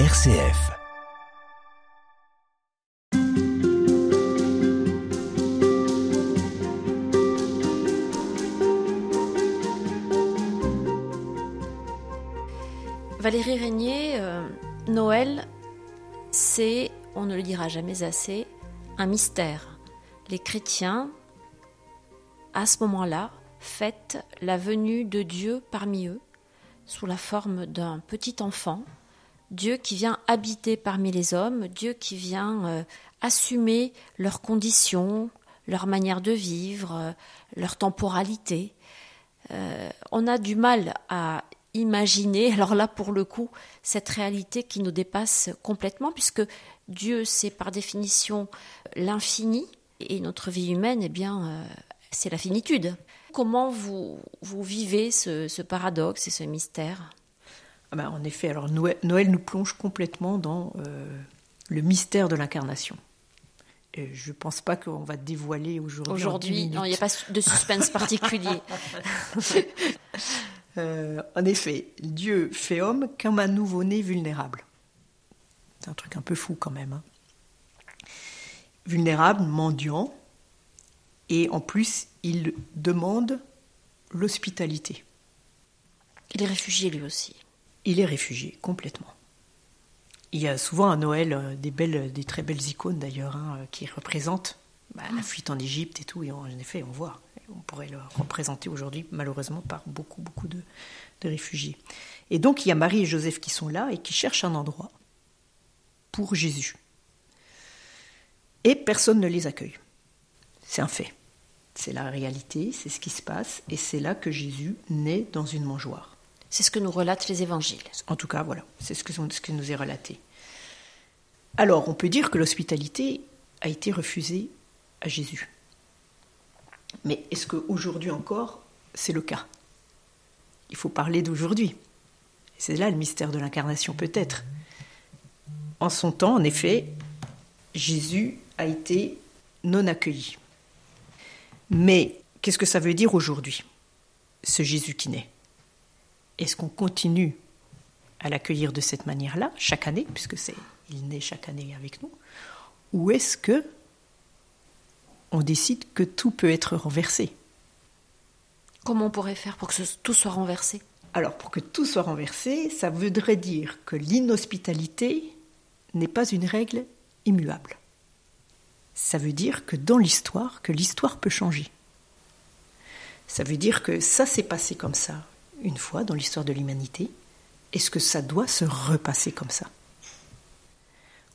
RCF. Valérie Régnier, euh, Noël, c'est, on ne le dira jamais assez, un mystère. Les chrétiens, à ce moment-là, fêtent la venue de Dieu parmi eux, sous la forme d'un petit enfant, Dieu qui vient habiter parmi les hommes, Dieu qui vient euh, assumer leurs conditions, leur manière de vivre, euh, leur temporalité. Euh, on a du mal à imaginer, alors là pour le coup, cette réalité qui nous dépasse complètement, puisque Dieu c'est par définition l'infini, et notre vie humaine, eh bien, c'est la finitude. Comment vous, vivez ce paradoxe et ce mystère? Ah ben, En effet, alors Noël, Noël, nous plonge complètement dans euh, le mystère de l'incarnation. Et je ne pense pas qu'on va dévoiler aujourd'hui. Aujourd'hui, non, il n'y a pas de suspense particulier. Euh, en effet, Dieu fait homme comme un nouveau-né vulnérable. C'est un truc un peu fou quand même. Hein. Vulnérable, mendiant, et en plus, il demande l'hospitalité. Il est réfugié lui aussi. Il est réfugié, complètement. Il y a souvent à Noël euh, des, belles, des très belles icônes d'ailleurs, hein, qui représentent bah, la fuite en Égypte et tout, et en effet, on voit on pourrait le représenter aujourd'hui malheureusement par beaucoup, beaucoup de, réfugiés. Et donc il y a Marie et Joseph qui sont là et qui cherchent un endroit pour Jésus. Et personne ne les accueille. C'est un fait. C'est la réalité, c'est ce qui se passe, et c'est là que Jésus naît dans une mangeoire. C'est ce que nous relatent les évangiles. En tout cas, voilà, c'est ce que, nous est relaté. Alors, on peut dire que l'hospitalité a été refusée à Jésus. Mais est-ce qu'aujourd'hui encore, c'est le cas? Il faut parler d'aujourd'hui. C'est là le mystère de l'incarnation peut-être. En son temps, en effet, Jésus a été non accueilli. Mais qu'est-ce que ça veut dire aujourd'hui, ce Jésus qui naît? Est-ce qu'on continue à l'accueillir de cette manière-là, chaque année, puisque c'est il naît chaque année avec nous, ou est-ce que on décide que tout peut être renversé? Comment on pourrait faire pour que tout soit renversé? Alors, pour que tout soit renversé, ça voudrait dire que l'inhospitalité n'est pas une règle immuable. Ça veut dire que dans l'histoire, que l'histoire peut changer. Ça veut dire que ça s'est passé comme ça une fois dans l'histoire de l'humanité. Est-ce que ça doit se repasser comme ça?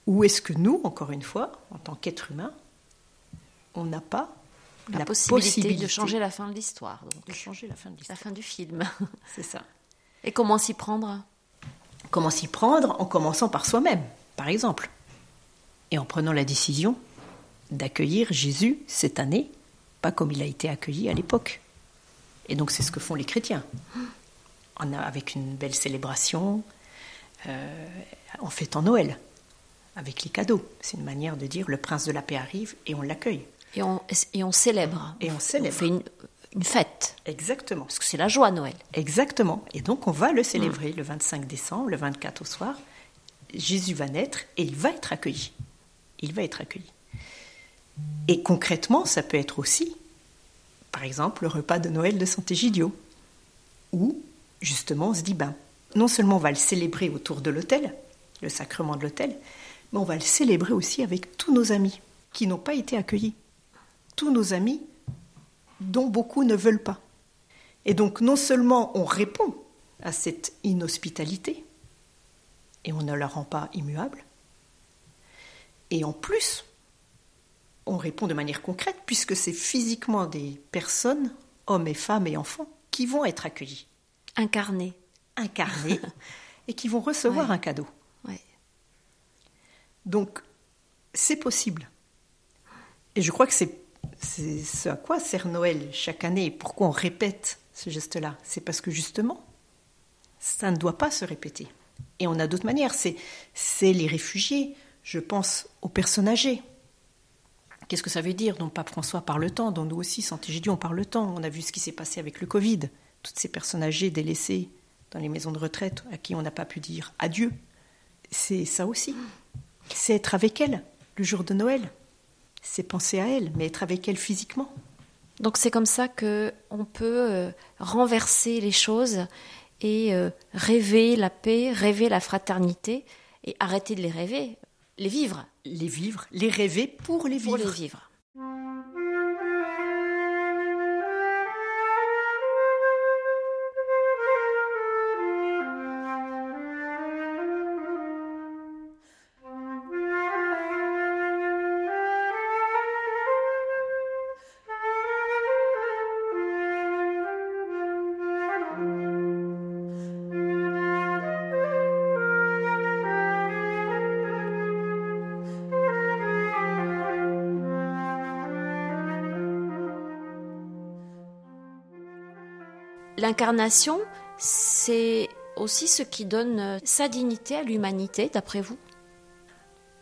Ou est-ce que nous, encore une fois, en tant qu'êtres humains, on n'a pas la, possibilité, de changer la fin de l'histoire. De changer la fin de l'histoire. La fin du film. C'est ça. Et comment s'y prendre? Comment s'y prendre? En commençant par soi-même, par exemple. Et en prenant la décision d'accueillir Jésus cette année, pas comme il a été accueilli à l'époque. Et donc c'est ce que font les chrétiens. On a, avec une belle célébration, euh, en fêtant Noël, avec les cadeaux. C'est une manière de dire le prince de la paix arrive et on l'accueille. Et on, et on célèbre. Et on célèbre. On fait une, une fête. Exactement. Parce que c'est la joie, Noël. Exactement. Et donc on va le célébrer le 25 décembre, le 24 au soir. Jésus va naître et il va être accueilli. Il va être accueilli. Et concrètement, ça peut être aussi, par exemple, le repas de Noël de Sant'Egidio, où justement on se dit, ben, non seulement on va le célébrer autour de l'autel, le sacrement de l'autel, mais on va le célébrer aussi avec tous nos amis qui n'ont pas été accueillis tous nos amis dont beaucoup ne veulent pas. Et donc non seulement on répond à cette inhospitalité, et on ne la rend pas immuable, et en plus, on répond de manière concrète, puisque c'est physiquement des personnes, hommes et femmes et enfants, qui vont être accueillis. Incarnés. Incarnés, et qui vont recevoir un cadeau. Donc, c'est possible. Et je crois que c'est c'est ce à quoi sert Noël chaque année et pourquoi on répète ce geste-là. C'est parce que justement, ça ne doit pas se répéter. Et on a d'autres manières. C'est, les réfugiés. Je pense aux personnes âgées. Qu'est-ce que ça veut dire dont Pape François parle tant, dont nous aussi, Saint-Égidio, on parle tant. On a vu ce qui s'est passé avec le Covid. Toutes ces personnes âgées délaissées dans les maisons de retraite à qui on n'a pas pu dire adieu. c'est ça aussi. C'est être avec elle le jour de Noël. C'est penser à elle, mais être avec elle physiquement. Donc c'est comme ça que on peut euh, renverser les choses et euh, rêver la paix, rêver la fraternité et arrêter de les rêver, les vivre. Les vivre, les rêver pour les vivre. Pour les vivre. L'incarnation, c'est aussi ce qui donne euh, sa dignité à l'humanité, d'après vous?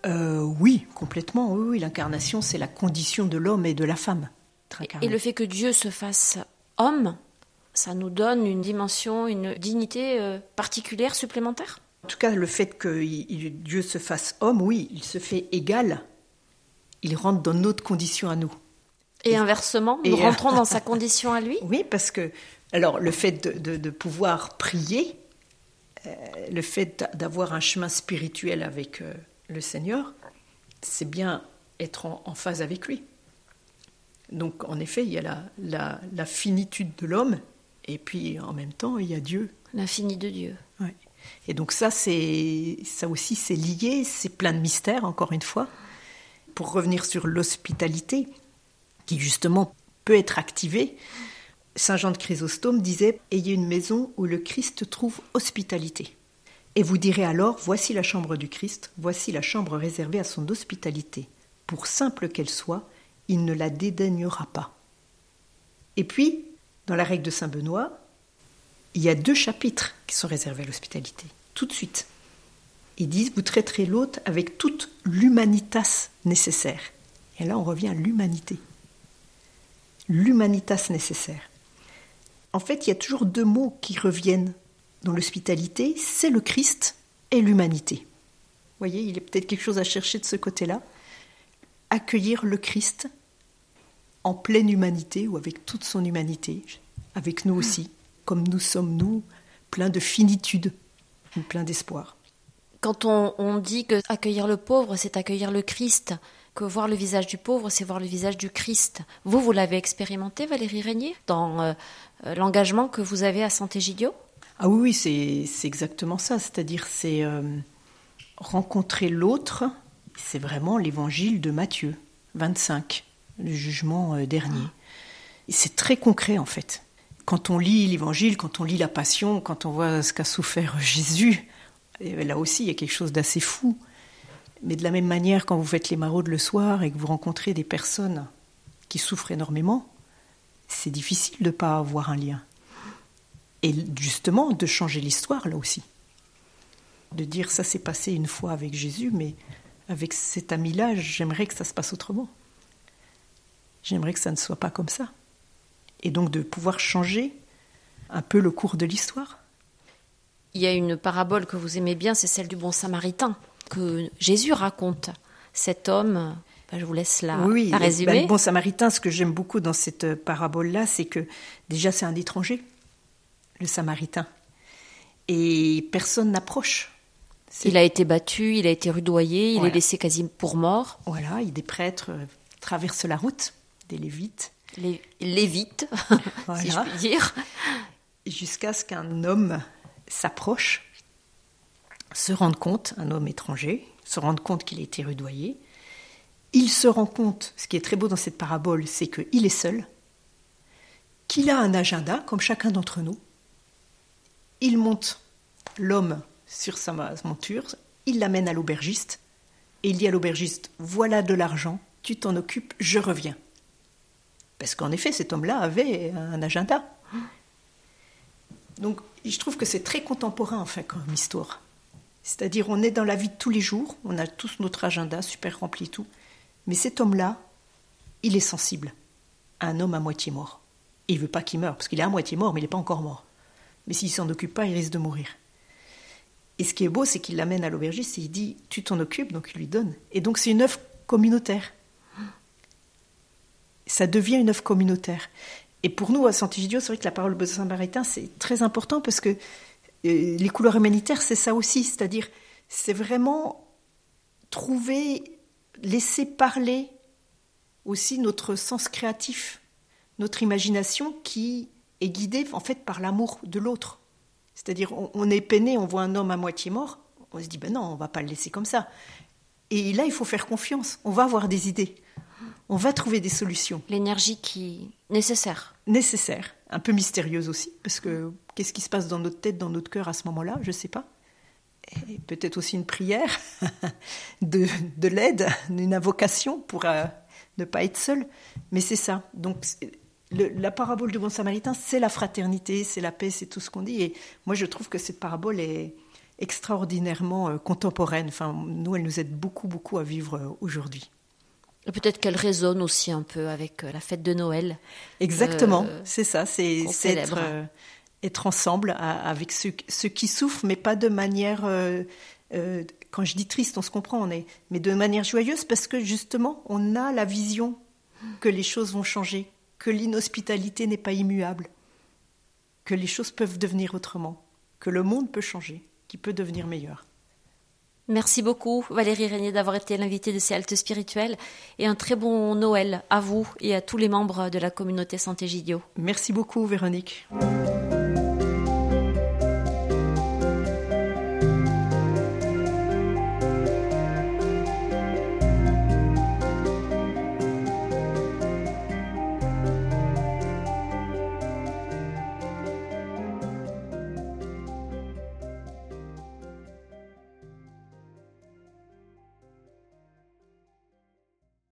Euh, Oui, complètement. Oui, l'incarnation, c'est la condition de l'homme et de la femme. Et le fait que Dieu se fasse homme, ça nous donne une dimension, une dignité euh, particulière, supplémentaire? En tout cas, le fait que Dieu se fasse homme, oui, il se fait égal. Il rentre dans notre condition à nous. Et, inversement, nous rentrons dans sa condition à lui Oui, parce que alors le fait de, pouvoir prier, euh, le fait d'avoir un chemin spirituel avec euh, le Seigneur, c'est bien être en, phase avec lui. Donc en effet, il y a la, finitude de l'homme, et puis en même temps, il y a Dieu. L'infini de Dieu. Et donc ça, c'est ça aussi, c'est lié, c'est plein de mystères, encore une fois. Pour revenir sur l'hospitalité, qui justement peut être activée, Saint Jean de Chrysostome disait Ayez une maison où le Christ trouve hospitalité. Et vous direz alors Voici la chambre du Christ, voici la chambre réservée à son hospitalité. Pour simple qu'elle soit, il ne la dédaignera pas. Et puis, dans la règle de Saint Benoît, il y a deux chapitres qui sont réservés à l'hospitalité, tout de suite. Ils disent Vous traiterez l'autre avec toute l'humanitas nécessaire. Et là, on revient à l'humanité. L'humanitas nécessaire. En fait, il y a toujours deux mots qui reviennent dans l'hospitalité, c'est le Christ et l'humanité. Vous voyez, il y a peut-être quelque chose à chercher de ce côté-là. Accueillir le Christ en pleine humanité ou avec toute son humanité, avec nous aussi, comme nous sommes nous, pleins de finitude, plein d'espoir. Quand on, dit que accueillir le pauvre, c'est accueillir le Christ, que voir le visage du pauvre, c'est voir le visage du Christ. Vous, vous l'avez expérimenté, Valérie Régnier, dans euh, euh, l'engagement que vous avez à Santé-Gidio Ah oui, oui c'est exactement ça. C'est-à-dire, c'est euh, rencontrer l'autre. C'est vraiment l'évangile de Matthieu 25, le jugement dernier. C'est très concret, en fait. Quand on lit l'évangile, quand on lit la passion, quand on voit ce qu'a souffert Jésus, là aussi, il y a quelque chose d'assez fou. Mais de la même manière, quand vous faites les maraudes le soir et que vous rencontrez des personnes qui souffrent énormément, c'est difficile de ne pas avoir un lien. Et justement, de changer l'histoire là aussi. De dire ça s'est passé une fois avec Jésus, mais avec cet ami-là, j'aimerais que ça se passe autrement. J'aimerais que ça ne soit pas comme ça. Et donc de pouvoir changer un peu le cours de l'histoire. Il y a une parabole que vous aimez bien, c'est celle du bon samaritain que Jésus raconte. Cet homme, ben, je vous laisse la, oui, la résumer. Ben, le bon samaritain, ce que j'aime beaucoup dans cette parabole-là, c'est que déjà c'est un étranger, le samaritain. Et personne n'approche. Il a été battu, il a été rudoyé, il est laissé quasi pour mort. Voilà, des prêtres euh, traversent la route, des lévites. Les lévites, si je puis dire. Jusqu'à ce qu'un homme s'approche se rendre compte, un homme étranger, se rendre compte qu'il a été rudoyé. Il se rend compte, ce qui est très beau dans cette parabole, c'est qu'il est seul, qu'il a un agenda, comme chacun d'entre nous. Il monte l'homme sur sa monture, il l'amène à l'aubergiste, et il dit à l'aubergiste, voilà de l'argent, tu t'en occupes, je reviens. Parce qu'en effet, cet homme-là avait un agenda. Donc, je trouve que c'est très contemporain, enfin, comme histoire. C'est-à-dire, on est dans la vie de tous les jours, on a tous notre agenda super rempli tout. Mais cet homme-là, il est sensible à un homme à moitié mort. Et il veut pas qu'il meure, parce qu'il est à moitié mort, mais il n'est pas encore mort. Mais s'il s'en occupe pas, il risque de mourir. Et ce qui est beau, c'est qu'il l'amène à l'aubergiste et il dit Tu t'en occupes, donc il lui donne. Et donc c'est une œuvre communautaire. Ça devient une œuvre communautaire. Et pour nous, à Sant'Egidio, c'est vrai que la parole de Saint-Maritain, c'est très important parce que les couleurs humanitaires, c'est ça aussi. C'est-à-dire, c'est vraiment trouver, laisser parler aussi notre sens créatif, notre imagination qui est guidée en fait par l'amour de l'autre. C'est-à-dire, on, est peiné, on voit un homme à moitié mort, on se dit, ben non, on va pas le laisser comme ça. Et là, il faut faire confiance, on va avoir des idées, on va trouver des solutions. L'énergie qui nécessaire. Nécessaire, un peu mystérieuse aussi, parce que qu'est-ce qui se passe dans notre tête, dans notre cœur à ce moment-là, je ne sais pas. Et peut-être aussi une prière, de, de l'aide, une invocation pour euh, ne pas être seul. Mais c'est ça. Donc la parabole du bon samaritain, c'est la fraternité, c'est la paix, c'est tout ce qu'on dit. Et moi, je trouve que cette parabole est extraordinairement euh, contemporaine. Enfin, nous, elle nous aide beaucoup, beaucoup à vivre euh, aujourd'hui. Peut-être qu'elle résonne aussi un peu avec euh, la fête de Noël. Exactement, c'est ça, c'est être, être, ensemble avec ceux, qui souffrent, mais pas de manière, quand je dis triste, on se comprend, on est, mais de manière joyeuse, parce que justement, on a la vision que les choses vont changer, que l'inhospitalité n'est pas immuable, que les choses peuvent devenir autrement, que le monde peut changer, qu'il peut devenir meilleur. Merci beaucoup Valérie Régnier d'avoir été l'invitée de ces haltes spirituelles et un très bon Noël à vous et à tous les membres de la communauté Santé Gidio. Merci beaucoup Véronique.